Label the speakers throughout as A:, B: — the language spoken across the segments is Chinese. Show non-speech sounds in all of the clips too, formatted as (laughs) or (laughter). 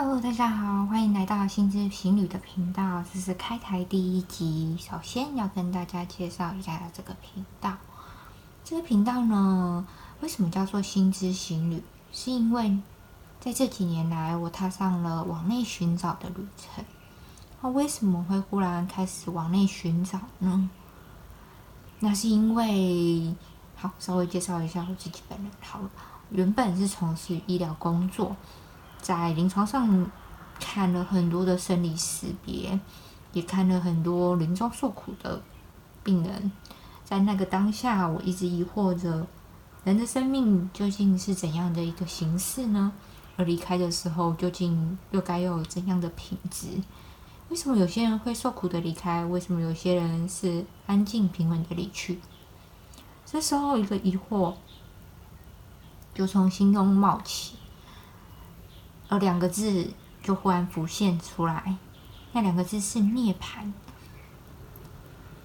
A: Hello，大家好，欢迎来到新知行旅的频道，这是开台第一集。首先要跟大家介绍一下这个频道。这个频道呢，为什么叫做新知行旅？是因为在这几年来，我踏上了往内寻找的旅程。那为什么会忽然开始往内寻找呢？那是因为，好，稍微介绍一下我自己本人好了。原本是从事医疗工作。在临床上看了很多的生离死别，也看了很多临终受苦的病人。在那个当下，我一直疑惑着：人的生命究竟是怎样的一个形式呢？而离开的时候，究竟又该有怎样的品质？为什么有些人会受苦的离开？为什么有些人是安静平稳的离去？这时候，一个疑惑就从心中冒起。而两个字就忽然浮现出来，那两个字是涅槃。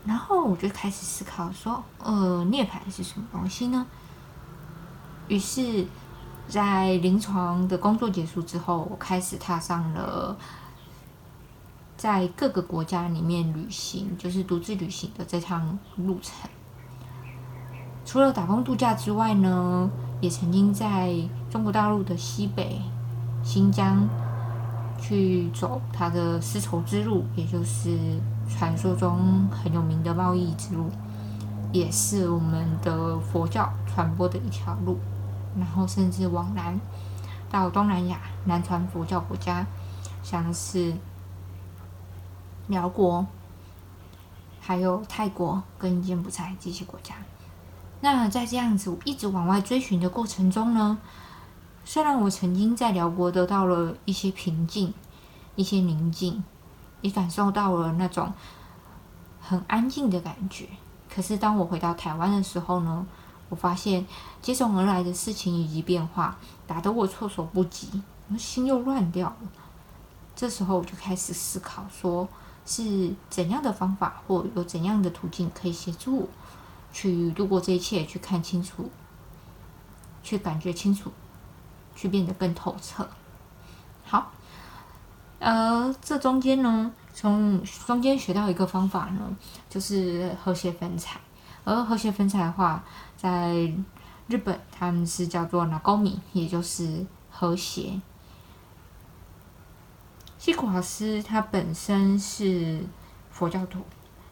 A: 然后我就开始思考说，呃，涅槃是什么东西呢？于是，在临床的工作结束之后，我开始踏上了在各个国家里面旅行，就是独自旅行的这趟路程。除了打工度假之外呢，也曾经在中国大陆的西北。新疆去走它的丝绸之路，也就是传说中很有名的贸易之路，也是我们的佛教传播的一条路。然后甚至往南到东南亚南传佛教国家，像是辽国、还有泰国跟柬埔寨这些国家。那在这样子一直往外追寻的过程中呢？虽然我曾经在辽国得到了一些平静、一些宁静，也感受到了那种很安静的感觉，可是当我回到台湾的时候呢，我发现接踵而来的事情以及变化，打得我措手不及，我心又乱掉了。这时候我就开始思考，说是怎样的方法，或有怎样的途径可以协助我去度过这一切，去看清楚，去感觉清楚。去变得更透彻。好，呃，这中间呢，从中间学到一个方法呢，就是和谐分彩。而和谐分彩的话，在日本他们是叫做 “nagomi”，也就是和谐。西古老师他本身是佛教徒，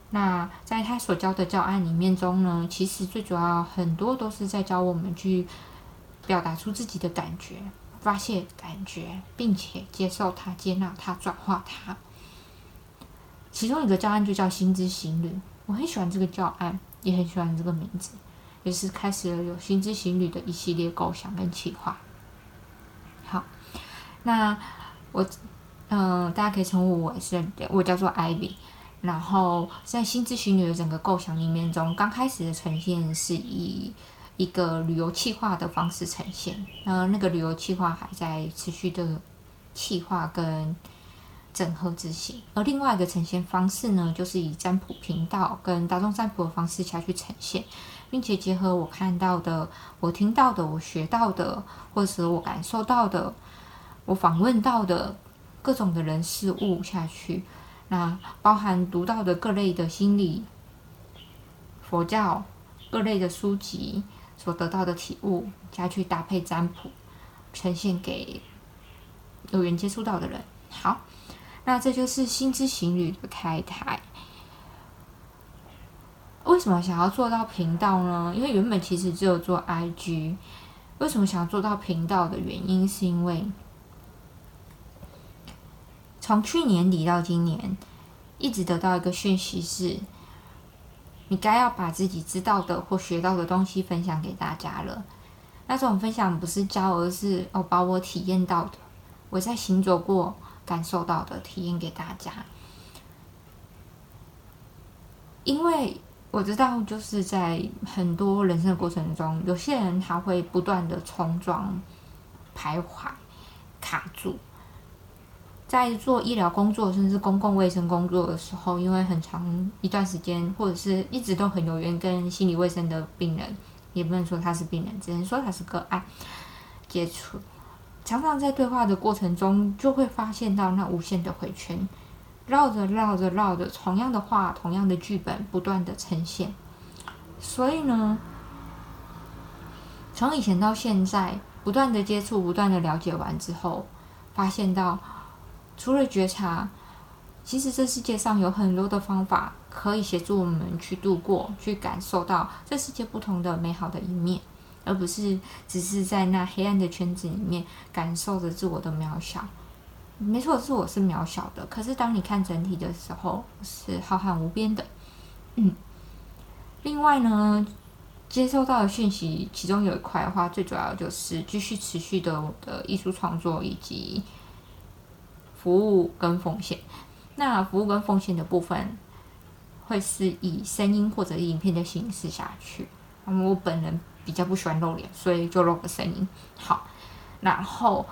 A: 那在他所教的教案里面中呢，其实最主要很多都是在教我们去。表达出自己的感觉，发泄感觉，并且接受它、接纳它、转化它。其中一个教案就叫“心之行旅”，我很喜欢这个教案，也很喜欢这个名字，也是开始了有“心之行旅”的一系列构想跟企划。好，那我，嗯，大家可以称呼我是我叫做 Ivy。然后在“心之行旅”的整个构想里面中，刚开始的呈现是以。一个旅游计划的方式呈现，那那个旅游计划还在持续的计划跟整合执行，而另外一个呈现方式呢，就是以占卜频道跟大众占卜的方式下去呈现，并且结合我看到的、我听到的、我学到的，或者我感受到的、我访问到的各种的人事物下去，那包含读到的各类的心理、佛教各类的书籍。所得到的体悟，加去搭配占卜，呈现给有缘接触到的人。好，那这就是心之行旅的开台。为什么想要做到频道呢？因为原本其实只有做 IG。为什么想要做到频道的原因，是因为从去年底到今年，一直得到一个讯息是。你该要把自己知道的或学到的东西分享给大家了。那这种分享不是教，而是哦，把我体验到的，我在行走过、感受到的体验给大家。因为我知道，就是在很多人生的过程中，有些人他会不断的冲撞、徘徊、卡住。在做医疗工作，甚至公共卫生工作的时候，因为很长一段时间，或者是一直都很有缘跟心理卫生的病人，也不能说他是病人，只能说他是个案接触，常常在对话的过程中，就会发现到那无限的回圈，绕着绕着绕着，同样的话，同样的剧本不断的呈现。所以呢，从以前到现在，不断的接触，不断的了解完之后，发现到除了觉察，其实这世界上有很多的方法可以协助我们去度过，去感受到这世界不同的美好的一面。而不是只是在那黑暗的圈子里面感受着自我的渺小。没错，自我是渺小的。可是当你看整体的时候，是浩瀚无边的。嗯。另外呢，接收到的讯息，其中有一块的话，最主要就是继续持续的我的艺术创作以及服务跟奉献。那服务跟奉献的部分，会是以声音或者影片的形式下去。那么我本人。比较不喜欢露脸，所以就露个声音。好，然后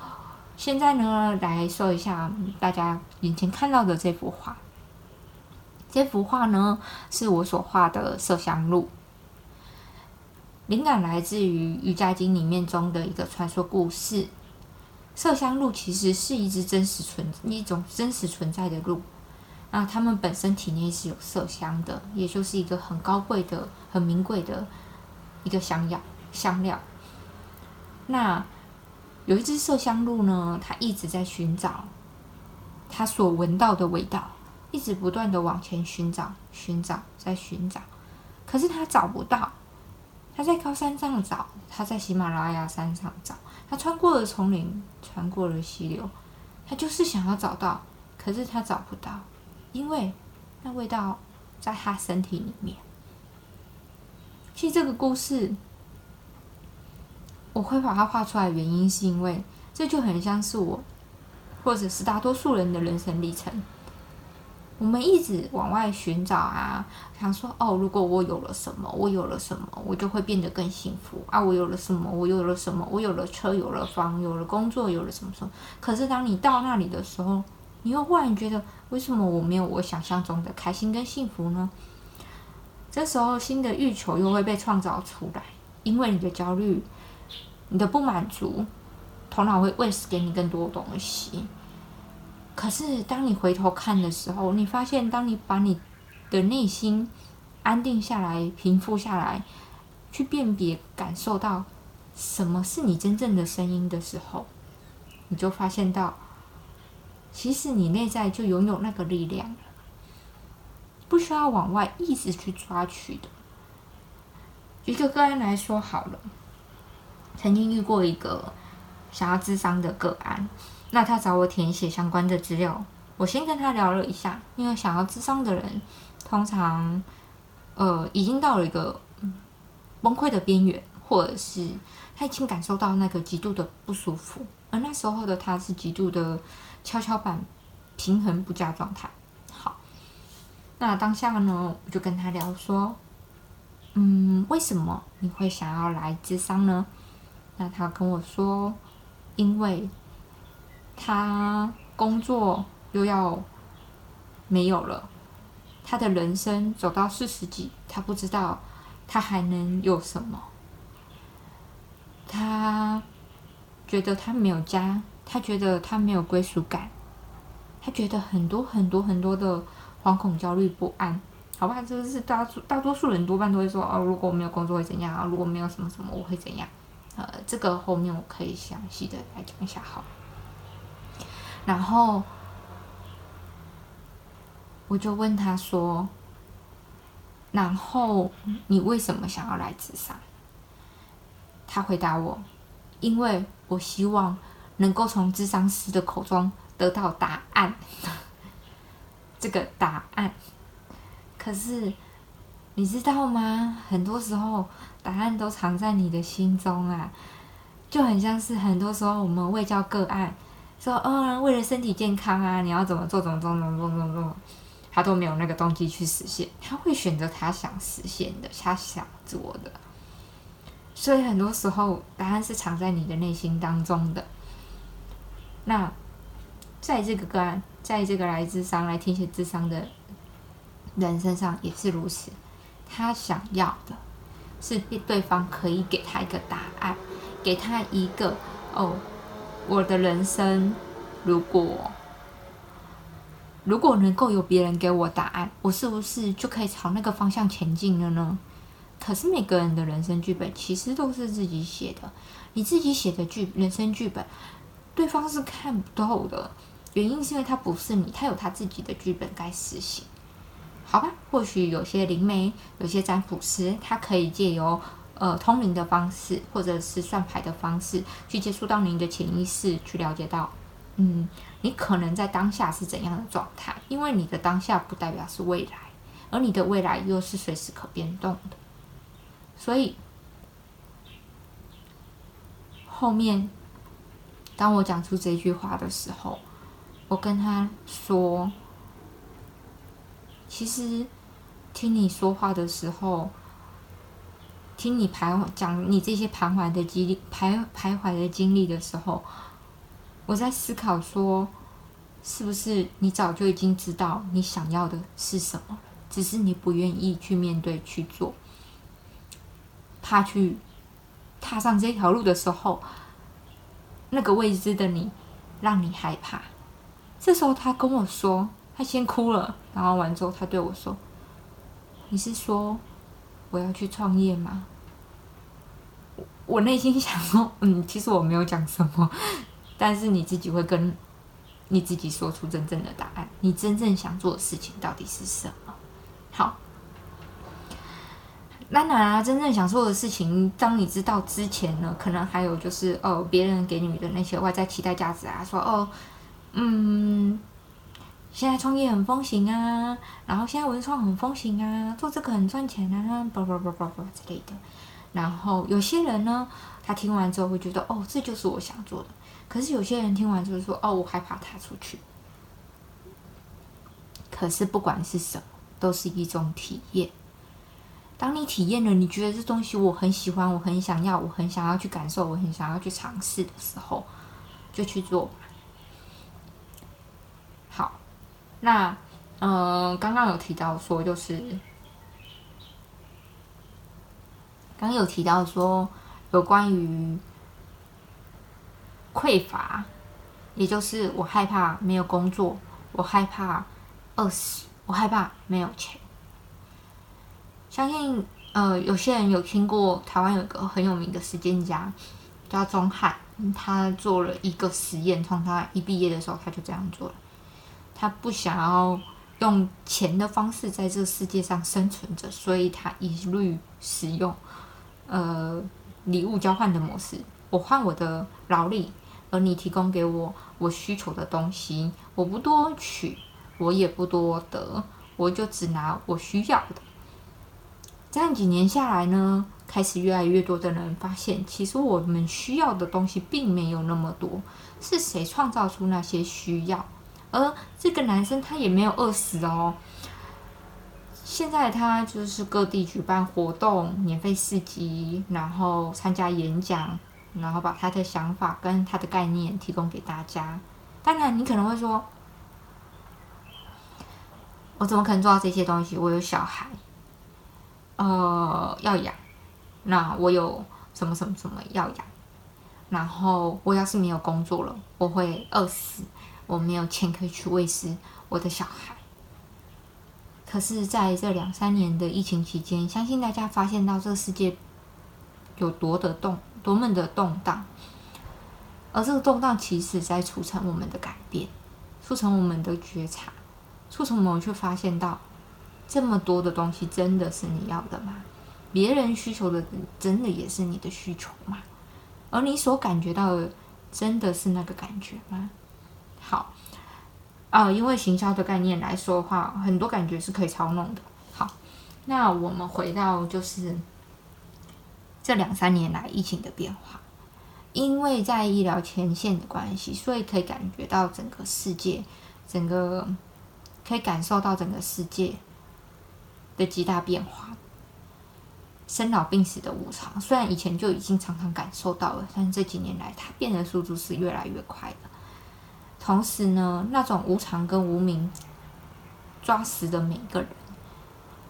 A: 现在呢，来说一下大家眼前看到的这幅画。这幅画呢，是我所画的麝香鹿，灵感来自于《瑜伽经》里面中的一个传说故事。麝香鹿其实是一只真实存一种真实存在的鹿，那它们本身体内是有麝香的，也就是一个很高贵的、很名贵的。一个香药香料，那有一只麝香鹿呢，它一直在寻找它所闻到的味道，一直不断的往前寻找、寻找、在寻找，可是它找不到。它在高山上找，它在喜马拉雅山上找，他穿过了丛林，穿过了溪流，他就是想要找到，可是他找不到，因为那味道在他身体里面。其实这个故事，我会把它画出来，原因是因为这就很像是我，或者是大多数人的人生历程。我们一直往外寻找啊，想说哦，如果我有了什么，我有了什么，我就会变得更幸福啊！我有了什么，我有了什么，我有了车，有了房，有了工作，有了什么什么。可是当你到那里的时候，你又忽然觉得，为什么我没有我想象中的开心跟幸福呢？这时候，新的欲求又会被创造出来，因为你的焦虑、你的不满足，头脑会喂食给你更多东西。可是，当你回头看的时候，你发现，当你把你的内心安定下来、平复下来，去辨别、感受到什么是你真正的声音的时候，你就发现到，其实你内在就拥有那个力量。不需要往外一直去抓取的。一个个案来说好了，曾经遇过一个想要智商的个案，那他找我填写相关的资料，我先跟他聊了一下，因为想要智商的人，通常呃已经到了一个崩溃的边缘，或者是他已经感受到那个极度的不舒服，而那时候的他是极度的跷跷板平衡不佳状态。好那当下呢，我就跟他聊说，嗯，为什么你会想要来智商呢？那他跟我说，因为他工作又要没有了，他的人生走到四十几，他不知道他还能有什么。他觉得他没有家，他觉得他没有归属感，他觉得很多很多很多的。惶恐、焦虑、不安，好吧，这个是大大多数人多半都会说哦，如果我没有工作会怎样？如果没有什么什么，我会怎样？呃，这个后面我可以详细的来讲一下，好。然后我就问他说：“然后你为什么想要来自杀？”他回答我：“因为我希望能够从智商师的口中得到答案。(laughs) ”这个答案，可是你知道吗？很多时候答案都藏在你的心中啊，就很像是很多时候我们未教个案说，嗯，为了身体健康啊，你要怎么做，怎么做，怎么做，怎么做，他都没有那个动机去实现，他会选择他想实现的，他想做的，所以很多时候答案是藏在你的内心当中的。那在这个个案。在这个来智商、来听写智商的人身上也是如此。他想要的是对方可以给他一个答案，给他一个哦，我的人生，如果如果能够有别人给我答案，我是不是就可以朝那个方向前进了呢？可是每个人的人生剧本其实都是自己写的，你自己写的剧人生剧本，对方是看不透的。原因是因为他不是你，他有他自己的剧本该实行。好吧，或许有些灵媒、有些占卜师，他可以借由呃通灵的方式，或者是算牌的方式，去接触到您的潜意识，去了解到，嗯，你可能在当下是怎样的状态。因为你的当下不代表是未来，而你的未来又是随时可变动的。所以后面当我讲出这句话的时候，我跟他说。其实，听你说话的时候，听你徘徊讲你这些徘徊的经历、徘徘徊的经历的时候，我在思考说，是不是你早就已经知道你想要的是什么，只是你不愿意去面对去做，怕去踏上这条路的时候，那个未知的你让你害怕。这时候他跟我说。他先哭了，然后完之后，他对我说：“你是说我要去创业吗？”我内心想说：“ (laughs) 嗯，其实我没有讲什么，但是你自己会跟你自己说出真正的答案。你真正想做的事情到底是什么？”好，那然啊，真正想做的事情，当你知道之前呢，可能还有就是哦，别人给你的那些外在期待价值啊，说哦，嗯。现在创业很风行啊，然后现在文创很风行啊，做这个很赚钱啊，叭叭叭叭叭之类的。然后有些人呢，他听完之后会觉得，哦，这就是我想做的。可是有些人听完之后说，哦，我害怕踏出去。可是不管是什么，都是一种体验。当你体验了，你觉得这东西我很喜欢，我很想要，我很想要去感受，我很想要去尝试的时候，就去做。那，嗯，刚刚有提到说，就是刚刚有提到说，有关于匮乏，也就是我害怕没有工作，我害怕饿死，我害怕没有钱。相信，呃，有些人有听过台湾有一个很有名的实践家叫钟汉，他做了一个实验，从他一毕业的时候他就这样做了。他不想要用钱的方式在这个世界上生存着，所以他一律使用呃礼物交换的模式。我换我的劳力，而你提供给我我需求的东西，我不多取，我也不多得，我就只拿我需要的。这样几年下来呢，开始越来越多的人发现，其实我们需要的东西并没有那么多，是谁创造出那些需要？而这个男生他也没有饿死哦。现在他就是各地举办活动、免费市集，然后参加演讲，然后把他的想法跟他的概念提供给大家。当然，你可能会说：“我怎么可能做到这些东西？我有小孩，呃，要养。那我有什么什么什么要养？然后我要是没有工作了，我会饿死。”我没有钱可以去喂食我的小孩，可是在这两三年的疫情期间，相信大家发现到这个世界有多的动，多么的动荡，而这个动荡其实在促成我们的改变，促成我们的觉察，促成我们去发现到这么多的东西真的是你要的吗？别人需求的真的也是你的需求吗？而你所感觉到的真的是那个感觉吗？好，啊，因为行销的概念来说的话，很多感觉是可以操弄的。好，那我们回到就是这两三年来疫情的变化，因为在医疗前线的关系，所以可以感觉到整个世界，整个可以感受到整个世界的极大变化，生老病死的无常。虽然以前就已经常常感受到了，但是这几年来，它变的速度是越来越快的。同时呢，那种无常跟无名抓死的每一个人，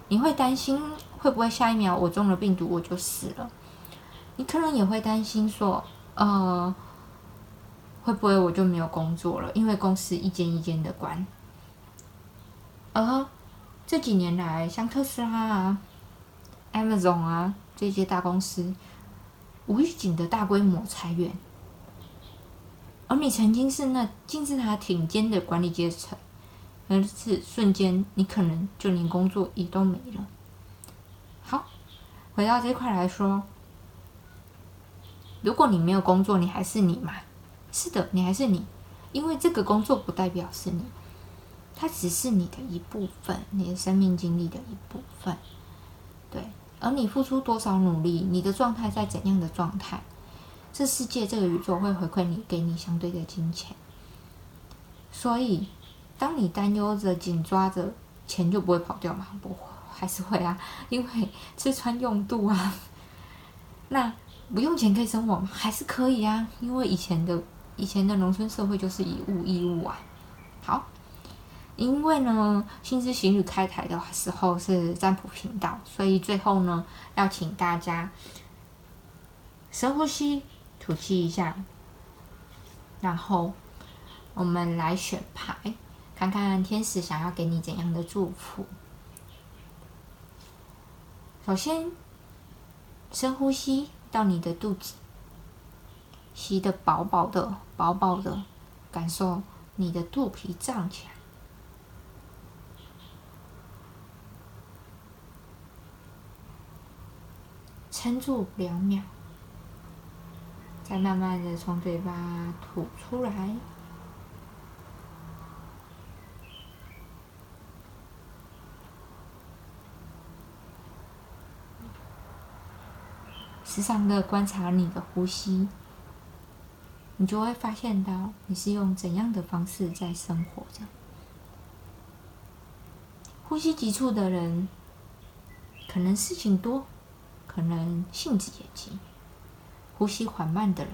A: 你会担心会不会下一秒我中了病毒我就死了？你可能也会担心说，呃，会不会我就没有工作了？因为公司一间一间的关。而这几年来，像特斯拉啊、Amazon 啊这些大公司，无预警的大规模裁员，而你曾经是那金字塔顶尖的管理阶层，而是瞬间你可能就连工作也都没了。好，回到这块来说，如果你没有工作，你还是你嘛？是的，你还是你，因为这个工作不代表是你。它只是你的一部分，你的生命经历的一部分，对。而你付出多少努力，你的状态在怎样的状态，这世界、这个宇宙会回馈你，给你相对的金钱。所以，当你担忧着、紧抓着，钱就不会跑掉吗？不会，还是会啊，(laughs) 因为吃穿用度啊。(laughs) 那不用钱可以生活吗？还是可以啊，因为以前的以前的农村社会就是以物易物啊。好。因为呢，心之行旅开台的时候是占卜频道，所以最后呢，要请大家深呼吸，吐气一下，然后我们来选牌，看看天使想要给你怎样的祝福。首先，深呼吸到你的肚子，吸的饱饱的、饱饱的，感受你的肚皮胀起来。撑住两秒，再慢慢的从嘴巴吐出来。时常的观察你的呼吸，你就会发现到你是用怎样的方式在生活着。呼吸急促的人，可能事情多。可能性子也急，呼吸缓慢的人，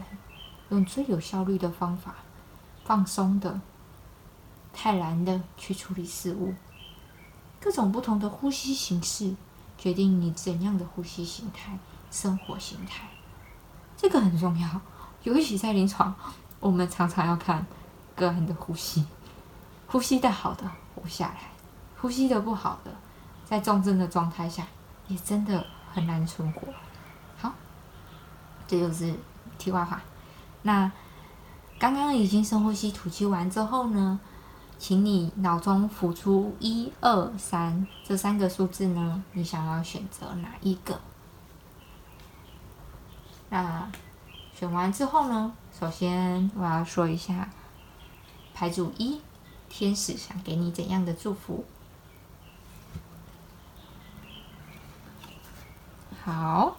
A: 用最有效率的方法，放松的、泰然的去处理事物。各种不同的呼吸形式，决定你怎样的呼吸形态、生活形态。这个很重要，尤其在临床，我们常常要看个人的呼吸。呼吸的好的活下来，呼吸的不好的，在重症的状态下，也真的。很难存活。这就是题外话。那刚刚已经深呼吸、吐气完之后呢，请你脑中浮出一二三这三个数字呢，你想要选择哪一个？那选完之后呢，首先我要说一下牌组一，天使想给你怎样的祝福？好，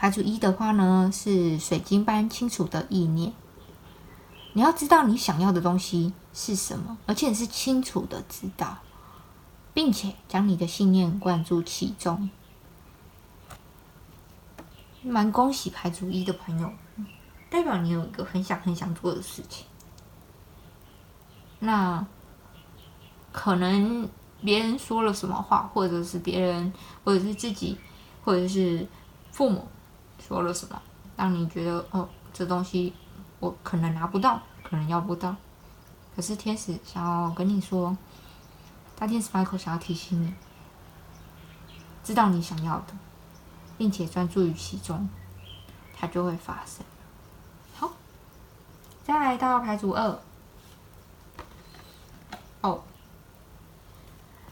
A: 牌组一的话呢，是水晶般清楚的意念。你要知道你想要的东西是什么，而且是清楚的知道，并且将你的信念灌注其中。蛮恭喜牌组一的朋友，代表你有一个很想很想做的事情。那可能别人说了什么话，或者是别人，或者是自己。或者是父母说了什么，让你觉得哦，这东西我可能拿不到，可能要不到。可是天使想要跟你说，大天使 Michael 想要提醒你，知道你想要的，并且专注于其中，它就会发生。好，再来到牌组二，哦，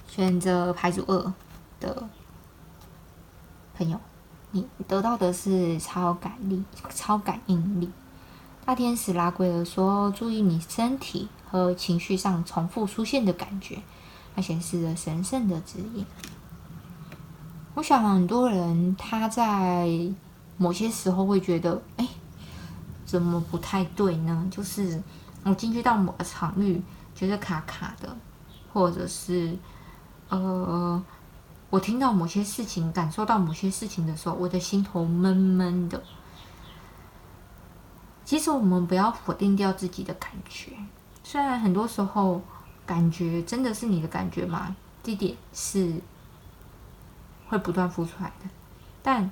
A: 选择牌组二的。朋友，你得到的是超感力、超感应力。大天使拉圭尔说：“注意你身体和情绪上重复出现的感觉，它显示着神圣的指引。”我想很多人他在某些时候会觉得：“哎，怎么不太对呢？”就是我进去到某个场域，觉得卡卡的，或者是呃。我听到某些事情，感受到某些事情的时候，我的心头闷闷的。其实我们不要否定掉自己的感觉，虽然很多时候感觉真的是你的感觉吗？这点是会不断浮出来的，但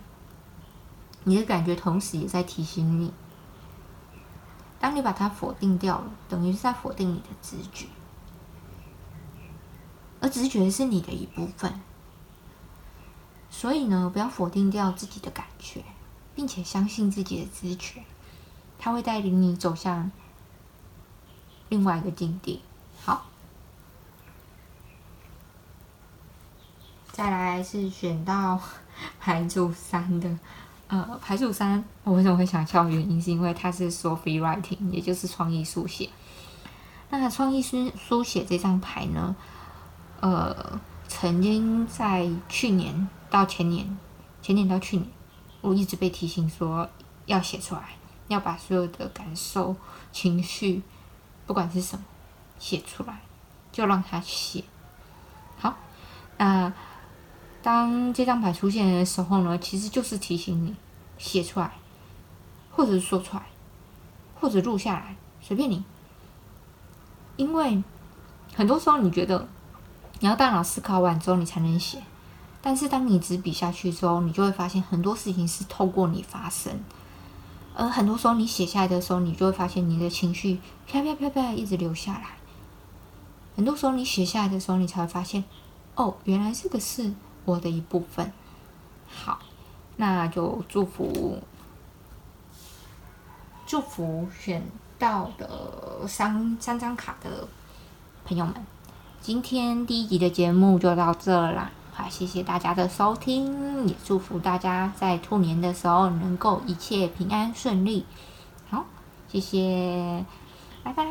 A: 你的感觉同时也在提醒你，当你把它否定掉了，等于是在否定你的直觉，而直觉是你的一部分。所以呢，不要否定掉自己的感觉，并且相信自己的直觉，它会带领你走向另外一个境地。好，再来是选到牌组三的，呃，牌组三，我为什么会想笑？原因是因为它是 Sophie Writing，也就是创意书写。那创意书书写这张牌呢，呃，曾经在去年。到前年，前年到去年，我一直被提醒说要写出来，要把所有的感受、情绪，不管是什么，写出来，就让他写。好，那当这张牌出现的时候呢，其实就是提醒你写出来，或者是说出来，或者录下来，随便你。因为很多时候你觉得你要大脑思考完之后，你才能写。但是当你执笔下去之后，你就会发现很多事情是透过你发生，而很多时候你写下来的时候，你就会发现你的情绪飘飘飘飘一直流下来。很多时候你写下来的时候，你才会发现，哦，原来这个是我的一部分。好，那就祝福祝福选到的三三张卡的朋友们，今天第一集的节目就到这啦。好，谢谢大家的收听，也祝福大家在兔年的时候能够一切平安顺利。好，谢谢，拜拜。